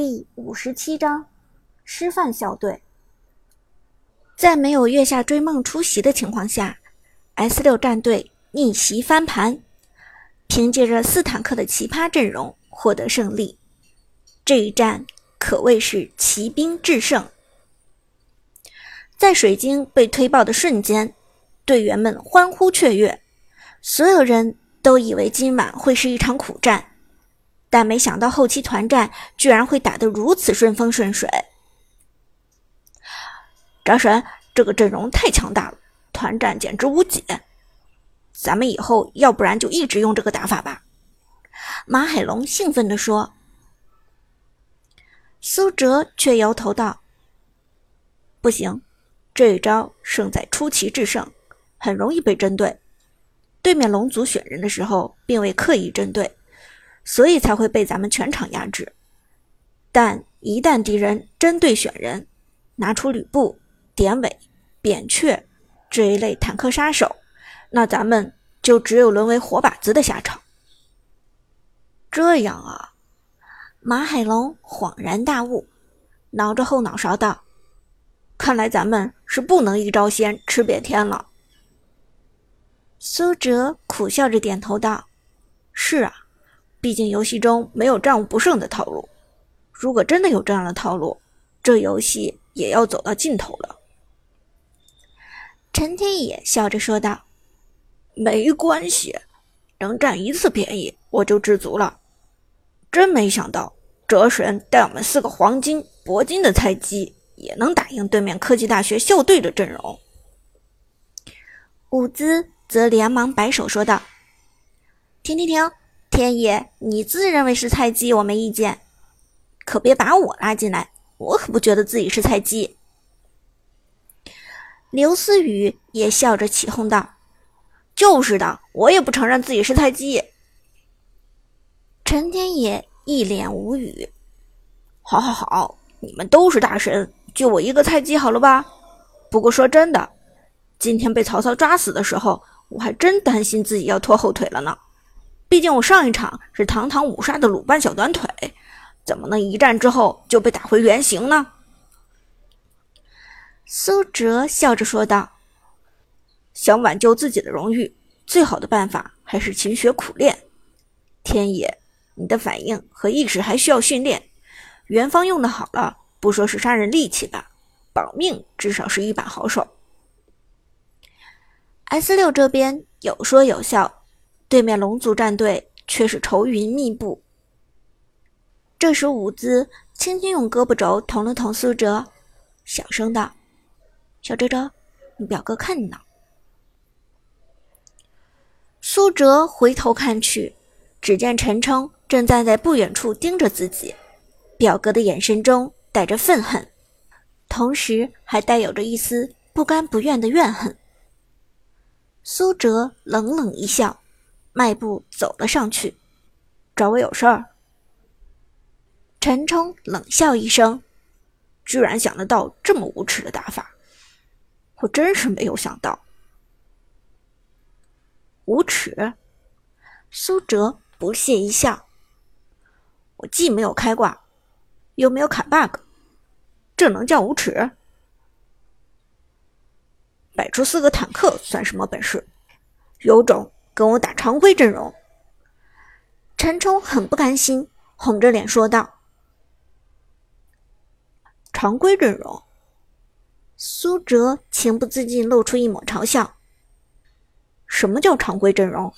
第五十七章师范校队。在没有月下追梦出席的情况下，S 六战队逆袭翻盘，凭借着斯坦克的奇葩阵容获得胜利。这一战可谓是骑兵制胜。在水晶被推爆的瞬间，队员们欢呼雀跃，所有人都以为今晚会是一场苦战，但没想到后期团战居然会打得如此顺风顺水。张神，这个阵容太强大了，团战简直无解。咱们以后要不然就一直用这个打法吧。马海龙兴奋地说。苏哲却摇头道：“不行，这一招胜在出奇制胜，很容易被针对。对面龙族选人的时候并未刻意针对，所以才会被咱们全场压制。但一旦敌人针对选人，拿出吕布。”典韦、扁鹊这一类坦克杀手，那咱们就只有沦为活靶子的下场。这样啊，马海龙恍然大悟，挠着后脑勺道：“看来咱们是不能一招鲜吃遍天了。”苏哲苦笑着点头道：“是啊，毕竟游戏中没有战无不胜的套路。如果真的有这样的套路，这游戏也要走到尽头了。”陈天野笑着说道：“没关系，能占一次便宜我就知足了。真没想到，哲神带我们四个黄金、铂金的菜鸡，也能打赢对面科技大学校队的阵容。”伍兹则连忙摆手说道：“停停停，天野，你自认为是菜鸡，我没意见，可别把我拉进来，我可不觉得自己是菜鸡。”刘思雨也笑着起哄道：“就是的，我也不承认自己是菜鸡。”陈天野一脸无语：“好好好，你们都是大神，就我一个菜鸡，好了吧？不过说真的，今天被曹操抓死的时候，我还真担心自己要拖后腿了呢。毕竟我上一场是堂堂五杀的鲁班小短腿，怎么能一战之后就被打回原形呢？”苏哲笑着说道：“想挽救自己的荣誉，最好的办法还是勤学苦练。天野，你的反应和意识还需要训练。元芳用的好了，不说是杀人利器吧，保命至少是一把好手。”S 六这边有说有笑，对面龙族战队却是愁云密布。这时，伍兹轻轻用胳膊肘捅了捅苏哲，小声道。小哲哲，你表哥看你呢。苏哲回头看去，只见陈冲正站在不远处盯着自己，表哥的眼神中带着愤恨，同时还带有着一丝不甘不愿的怨恨。苏哲冷冷一笑，迈步走了上去：“找我有事儿？”陈冲冷笑一声：“居然想得到这么无耻的打法！”我真是没有想到，无耻！苏哲不屑一笑。我既没有开挂，又没有卡 bug，这能叫无耻？摆出四个坦克算什么本事？有种跟我打常规阵容！陈冲很不甘心，红着脸说道：“常规阵容。”苏哲情不自禁露出一抹嘲笑：“什么叫常规阵容？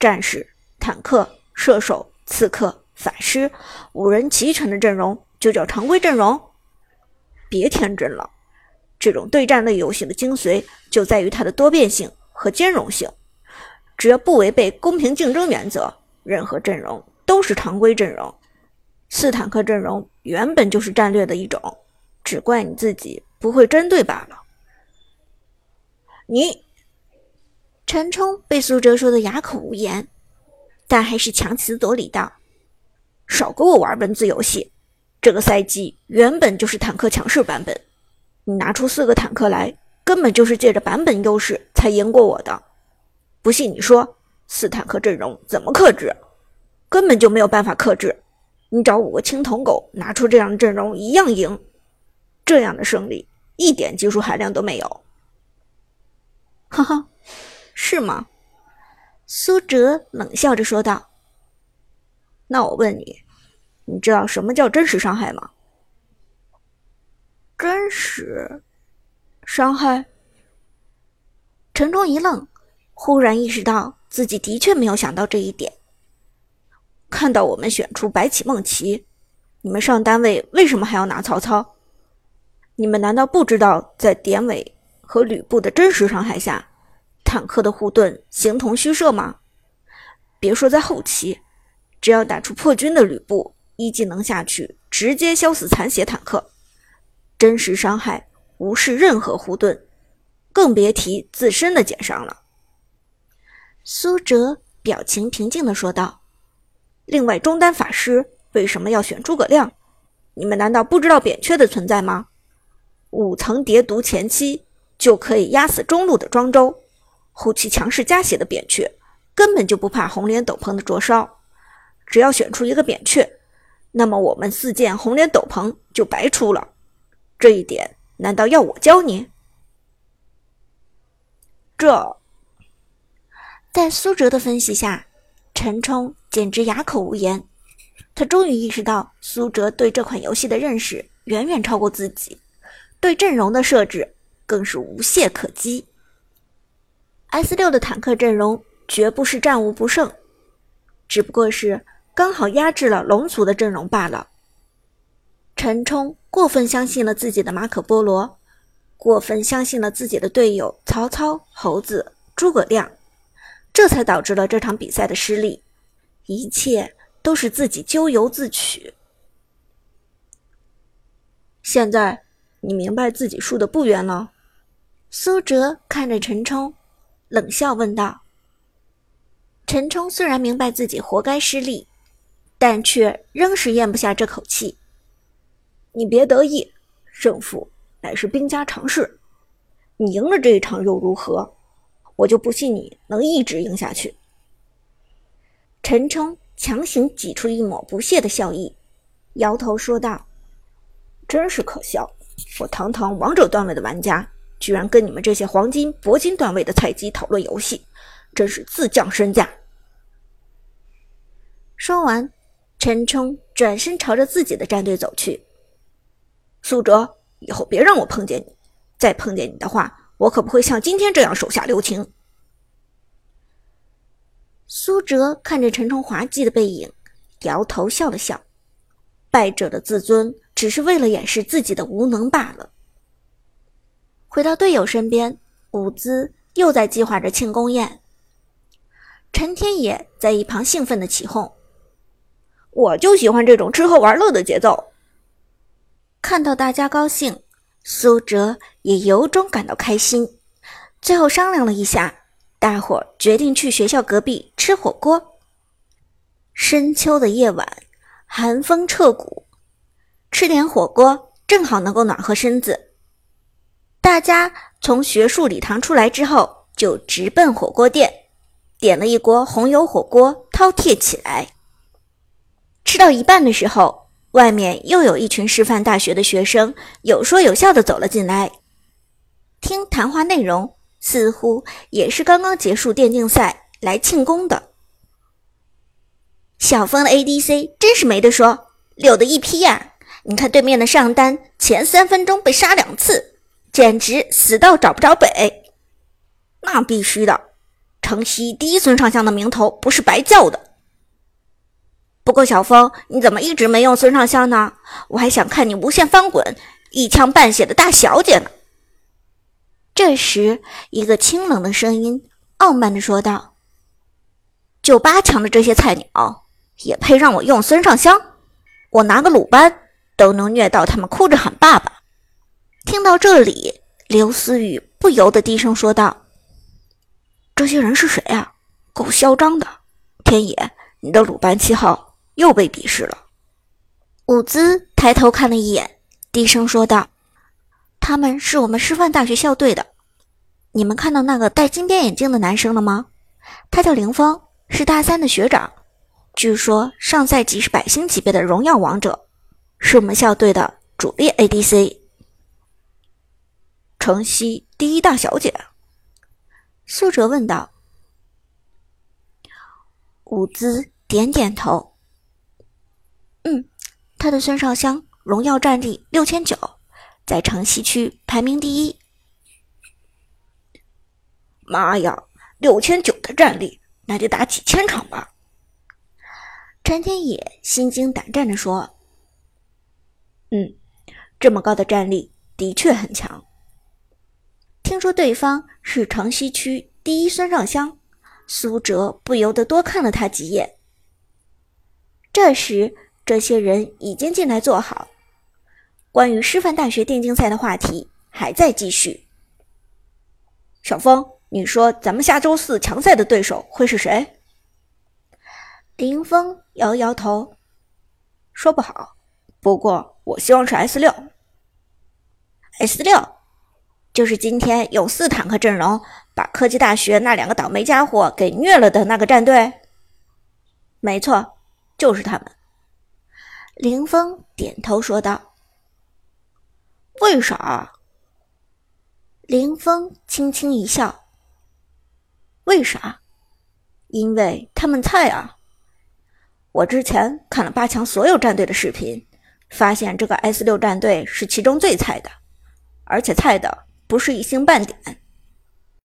战士、坦克、射手、刺客、法师，五人齐全的阵容就叫常规阵容？别天真了！这种对战类游戏的精髓就在于它的多变性和兼容性。只要不违背公平竞争原则，任何阵容都是常规阵容。四坦克阵容原本就是战略的一种，只怪你自己。”不会针对罢了。你陈冲被苏哲说的哑口无言，但还是强词夺理道：“少跟我玩文字游戏！这个赛季原本就是坦克强势版本，你拿出四个坦克来，根本就是借着版本优势才赢过我的。不信你说，斯坦克阵容怎么克制？根本就没有办法克制。你找五个青铜狗拿出这样的阵容一样赢。这样的胜利一点技术含量都没有。哈哈，是吗？苏哲冷笑着说道。那我问你，你知道什么叫真实伤害吗？真实伤害？陈冲一愣，忽然意识到自己的确没有想到这一点。看到我们选出白起、孟奇，你们上单位为什么还要拿曹操？你们难道不知道，在典韦和吕布的真实伤害下，坦克的护盾形同虚设吗？别说在后期，只要打出破军的吕布一技能下去，直接削死残血坦克，真实伤害无视任何护盾，更别提自身的减伤了。苏哲表情平静地说道：“另外，中单法师为什么要选诸葛亮？你们难道不知道扁鹊的存在吗？”五层叠毒前期就可以压死中路的庄周，后期强势加血的扁鹊根本就不怕红莲斗篷的灼烧。只要选出一个扁鹊，那么我们四件红莲斗篷就白出了。这一点难道要我教你？这，在苏哲的分析下，陈冲简直哑口无言。他终于意识到，苏哲对这款游戏的认识远远超过自己。对阵容的设置更是无懈可击。S 六的坦克阵容绝不是战无不胜，只不过是刚好压制了龙族的阵容罢了。陈冲过分相信了自己的马可波罗，过分相信了自己的队友曹操、猴子、诸葛亮，这才导致了这场比赛的失利。一切都是自己咎由自取。现在。你明白自己输的不冤了？苏哲看着陈冲，冷笑问道。陈冲虽然明白自己活该失利，但却仍是咽不下这口气。你别得意，胜负乃是兵家常事。你赢了这一场又如何？我就不信你能一直赢下去。陈冲强行挤出一抹不屑的笑意，摇头说道：“真是可笑。”我堂堂王者段位的玩家，居然跟你们这些黄金、铂金段位的菜鸡讨论游戏，真是自降身价。说完，陈冲转身朝着自己的战队走去。苏哲，以后别让我碰见你，再碰见你的话，我可不会像今天这样手下留情。苏哲看着陈冲滑稽的背影，摇头笑了笑。败者的自尊。只是为了掩饰自己的无能罢了。回到队友身边，伍兹又在计划着庆功宴。陈天野在一旁兴奋的起哄：“我就喜欢这种吃喝玩乐的节奏。”看到大家高兴，苏哲也由衷感到开心。最后商量了一下，大伙决定去学校隔壁吃火锅。深秋的夜晚，寒风彻骨。吃点火锅正好能够暖和身子。大家从学术礼堂出来之后，就直奔火锅店，点了一锅红油火锅，饕餮起来。吃到一半的时候，外面又有一群师范大学的学生有说有笑的走了进来，听谈话内容似乎也是刚刚结束电竞赛来庆功的。小峰的 ADC 真是没得说，溜的一批呀！你看对面的上单，前三分钟被杀两次，简直死到找不着北。那必须的，城西第一孙尚香的名头不是白叫的。不过小峰，你怎么一直没用孙尚香呢？我还想看你无限翻滚，一枪半血的大小姐呢。这时，一个清冷的声音傲慢地说道：“就八强的这些菜鸟，也配让我用孙尚香？我拿个鲁班。”都能虐到他们哭着喊爸爸。听到这里，刘思雨不由得低声说道：“这些人是谁啊？够嚣张的！天野，你的鲁班七号又被鄙视了。”伍兹抬头看了一眼，低声说道：“他们是我们师范大学校队的。你们看到那个戴金边眼镜的男生了吗？他叫凌峰，是大三的学长。据说上赛季是百星级别的荣耀王者，是我们校队的主力 ADC。城西第一大小姐，苏哲问道。伍兹点点头。他的孙尚香荣耀战力六千九，在城西区排名第一。妈呀，六千九的战力，那得打几千场吧？陈天野心惊胆战地说：“嗯，这么高的战力的确很强。听说对方是城西区第一孙尚香，苏哲不由得多看了他几眼。这时，这些人已经进来坐好，关于师范大学电竞赛的话题还在继续。小峰，你说咱们下周四强赛的对手会是谁？”林峰摇摇头，说不好。不过我希望是 S 六。S 六，就是今天有四坦克阵容，把科技大学那两个倒霉家伙给虐了的那个战队。没错，就是他们。林峰点头说道。为啥？林峰轻轻一笑。为啥？因为他们菜啊。我之前看了八强所有战队的视频，发现这个 S 六战队是其中最菜的，而且菜的不是一星半点。